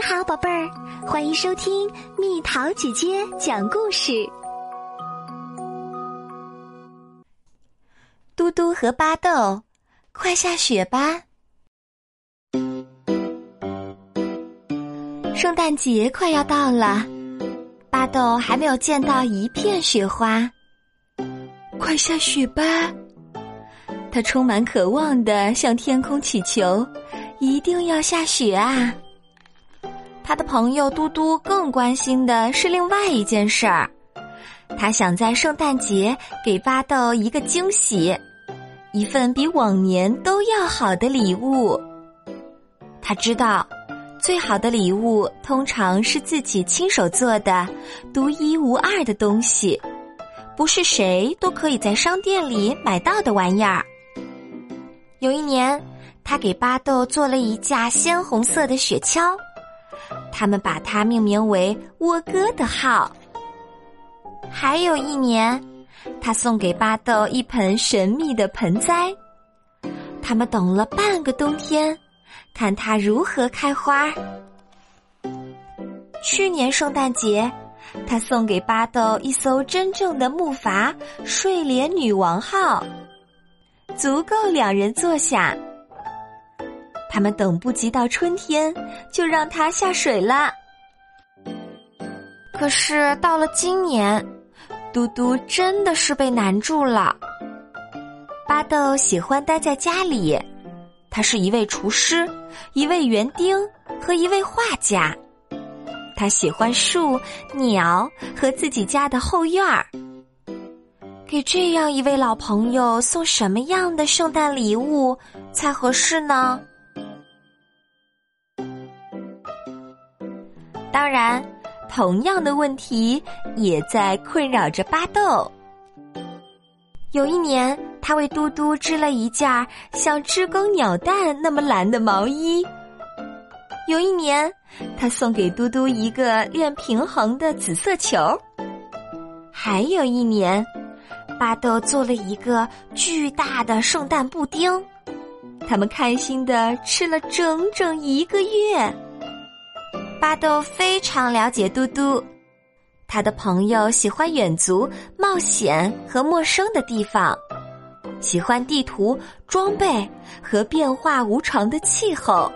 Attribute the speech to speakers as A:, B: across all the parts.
A: 你好，宝贝儿，欢迎收听蜜桃姐姐讲故事。
B: 嘟嘟和巴豆，快下雪吧！圣诞节快要到了，巴豆还没有见到一片雪花。快下雪吧！他充满渴望的向天空祈求，一定要下雪啊！他的朋友嘟嘟更关心的是另外一件事儿，他想在圣诞节给巴豆一个惊喜，一份比往年都要好的礼物。他知道，最好的礼物通常是自己亲手做的、独一无二的东西，不是谁都可以在商店里买到的玩意儿。有一年，他给巴豆做了一架鲜红色的雪橇，他们把它命名为“沃哥的号”。还有一年，他送给巴豆一盆神秘的盆栽，他们等了半个冬天，看它如何开花。去年圣诞节，他送给巴豆一艘真正的木筏“睡莲女王号”。足够两人坐下。他们等不及到春天，就让它下水了。可是到了今年，嘟嘟真的是被难住了。巴豆喜欢待在家里，他是一位厨师，一位园丁和一位画家。他喜欢树、鸟和自己家的后院儿。给这样一位老朋友送什么样的圣诞礼物才合适呢？当然，同样的问题也在困扰着巴豆。有一年，他为嘟嘟织了一件像知更鸟蛋那么蓝的毛衣；有一年，他送给嘟嘟一个练平衡的紫色球；还有一年。巴豆做了一个巨大的圣诞布丁，他们开心的吃了整整一个月。巴豆非常了解嘟嘟，他的朋友喜欢远足、冒险和陌生的地方，喜欢地图、装备和变化无常的气候。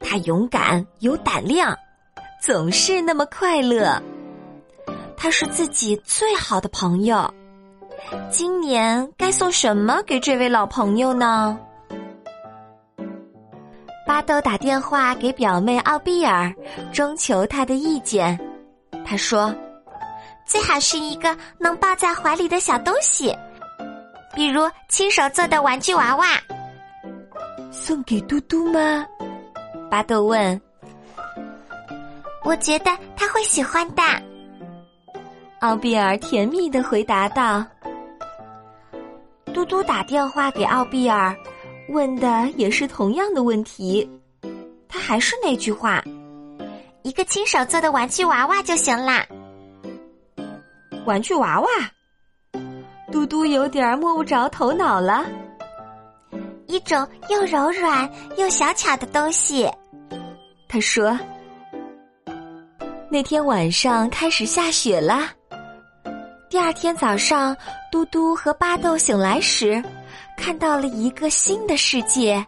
B: 他勇敢有胆量，总是那么快乐。他是自己最好的朋友。今年该送什么给这位老朋友呢？巴豆打电话给表妹奥比尔，征求她的意见。他说：“
C: 最好是一个能抱在怀里的小东西，比如亲手做的玩具娃娃。”
B: 送给嘟嘟吗？巴豆问。
C: 我觉得他会喜欢的。
B: 奥比尔甜蜜的回答道。嘟嘟打电话给奥比尔，问的也是同样的问题。他还是那句话：“
C: 一个亲手做的玩具娃娃就行啦。”
B: 玩具娃娃，嘟嘟有点摸不着头脑了。
C: 一种又柔软又小巧的东西，
B: 他说。那天晚上开始下雪了。第二天早上，嘟嘟和巴豆醒来时，看到了一个新的世界。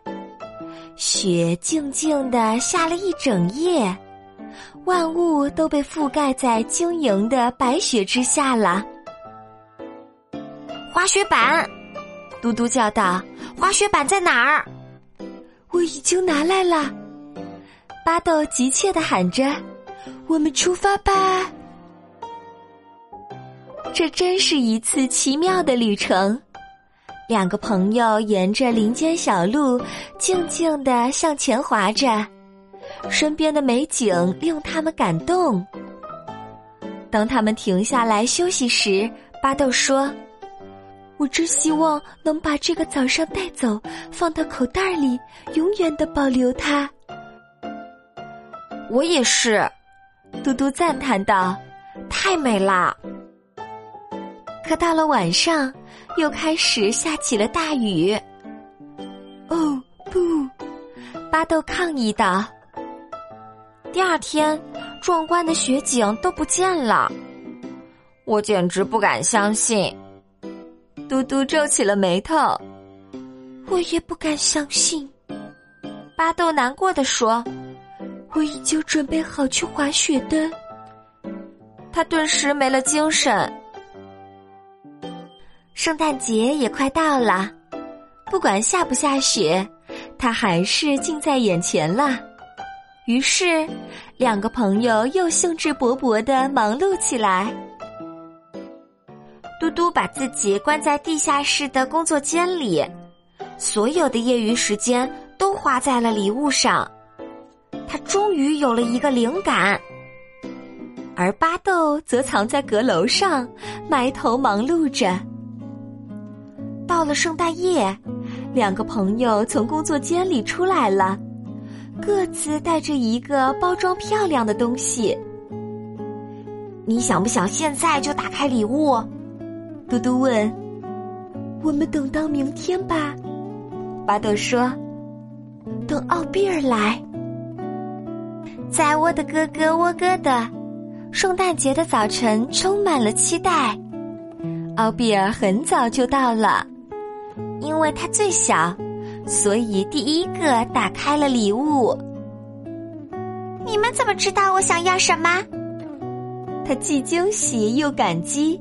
B: 雪静静的下了一整夜，万物都被覆盖在晶莹的白雪之下了。
C: 滑雪板，
B: 嘟嘟叫道：“
C: 滑雪板在哪儿？”
B: 我已经拿来了。巴豆急切的喊着：“我们出发吧！”这真是一次奇妙的旅程。两个朋友沿着林间小路，静静地向前滑着，身边的美景令他们感动。当他们停下来休息时，巴豆说：“我真希望能把这个早上带走，放到口袋里，永远的保留它。”
C: 我也是，
B: 嘟嘟赞叹道：“
C: 太美啦。”
B: 可到了晚上，又开始下起了大雨。
A: 哦不！
B: 巴豆抗议道：“
C: 第二天，壮观的雪景都不见了，我简直不敢相信。
B: 嘟嘟皱起了眉头，
A: 我也不敢相信。
C: 巴豆难过的说：“
A: 我已经准备好去滑雪的。”
C: 他顿时没了精神。
B: 圣诞节也快到了，不管下不下雪，它还是近在眼前了。于是，两个朋友又兴致勃勃的忙碌起来。
C: 嘟嘟把自己关在地下室的工作间里，所有的业余时间都花在了礼物上。他终于有了一个灵感，
B: 而巴豆则藏在阁楼上，埋头忙碌着。到了圣诞夜，两个朋友从工作间里出来了，各自带着一个包装漂亮的东西。
C: 你想不想现在就打开礼物？
B: 嘟嘟问。
A: 我们等到明天吧。
B: 巴豆说。
A: 等奥比尔来。
B: 在窝的哥哥窝哥的，圣诞节的早晨充满了期待。奥比尔很早就到了。因为他最小，所以第一个打开了礼物。
C: 你们怎么知道我想要什么？
B: 他既惊喜又感激。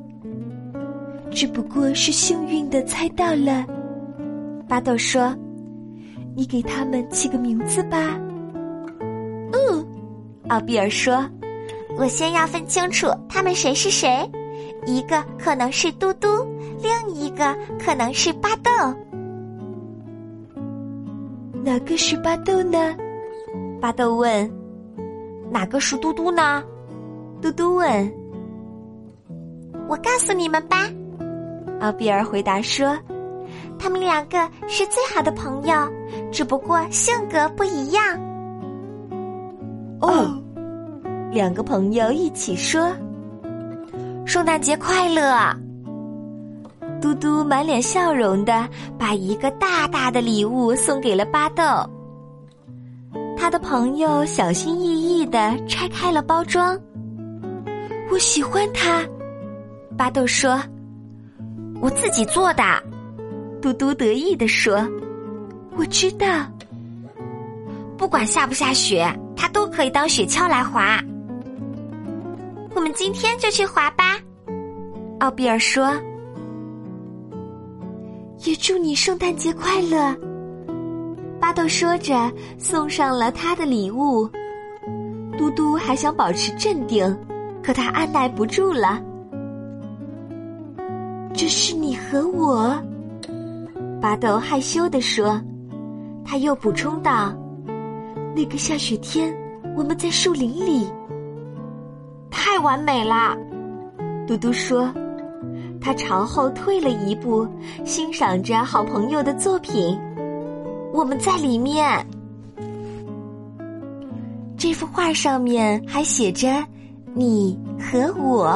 A: 只不过是幸运的猜到了。
B: 巴豆说：“
A: 你给他们起个名字吧。”
C: 嗯，
B: 奥比尔说：“
C: 我先要分清楚他们谁是谁。”一个可能是嘟嘟，另一个可能是巴豆。
A: 哪个是巴豆呢？
B: 巴豆问。
C: 哪个是嘟嘟呢？
B: 嘟嘟问。
C: 我告诉你们吧。
B: 奥比尔回答说：“
C: 他们两个是最好的朋友，只不过性格不一样。”
B: 哦，两个朋友一起说。
C: 圣诞节快乐！
B: 嘟嘟满脸笑容的把一个大大的礼物送给了巴豆。他的朋友小心翼翼的拆开了包装。
A: 我喜欢它，
B: 巴豆说：“
C: 我自己做的。”
B: 嘟嘟得意的说：“
A: 我知道，
C: 不管下不下雪，它都可以当雪橇来滑。”我们今天就去滑吧，
B: 奥比尔说。
A: 也祝你圣诞节快乐，
B: 巴豆说着送上了他的礼物。嘟嘟还想保持镇定，可他按耐不住了。
A: 这是你和我，
B: 巴豆害羞地说。他又补充道：“
A: 那个下雪天，我们在树林里。”
C: 太完美了，
B: 嘟嘟说。他朝后退了一步，欣赏着好朋友的作品。
C: 我们在里面。
B: 这幅画上面还写着“你和我”。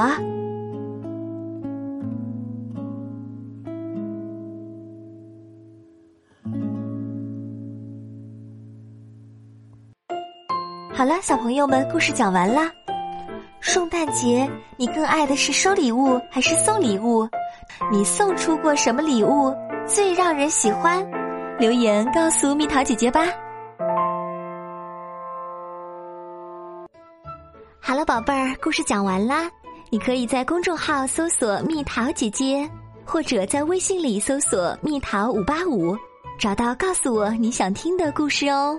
B: 好了，小朋友们，故事讲完啦。圣诞节，你更爱的是收礼物还是送礼物？你送出过什么礼物最让人喜欢？留言告诉蜜桃姐姐吧。好了，宝贝儿，故事讲完啦。你可以在公众号搜索“蜜桃姐姐”，或者在微信里搜索“蜜桃五八五”，找到告诉我你想听的故事哦。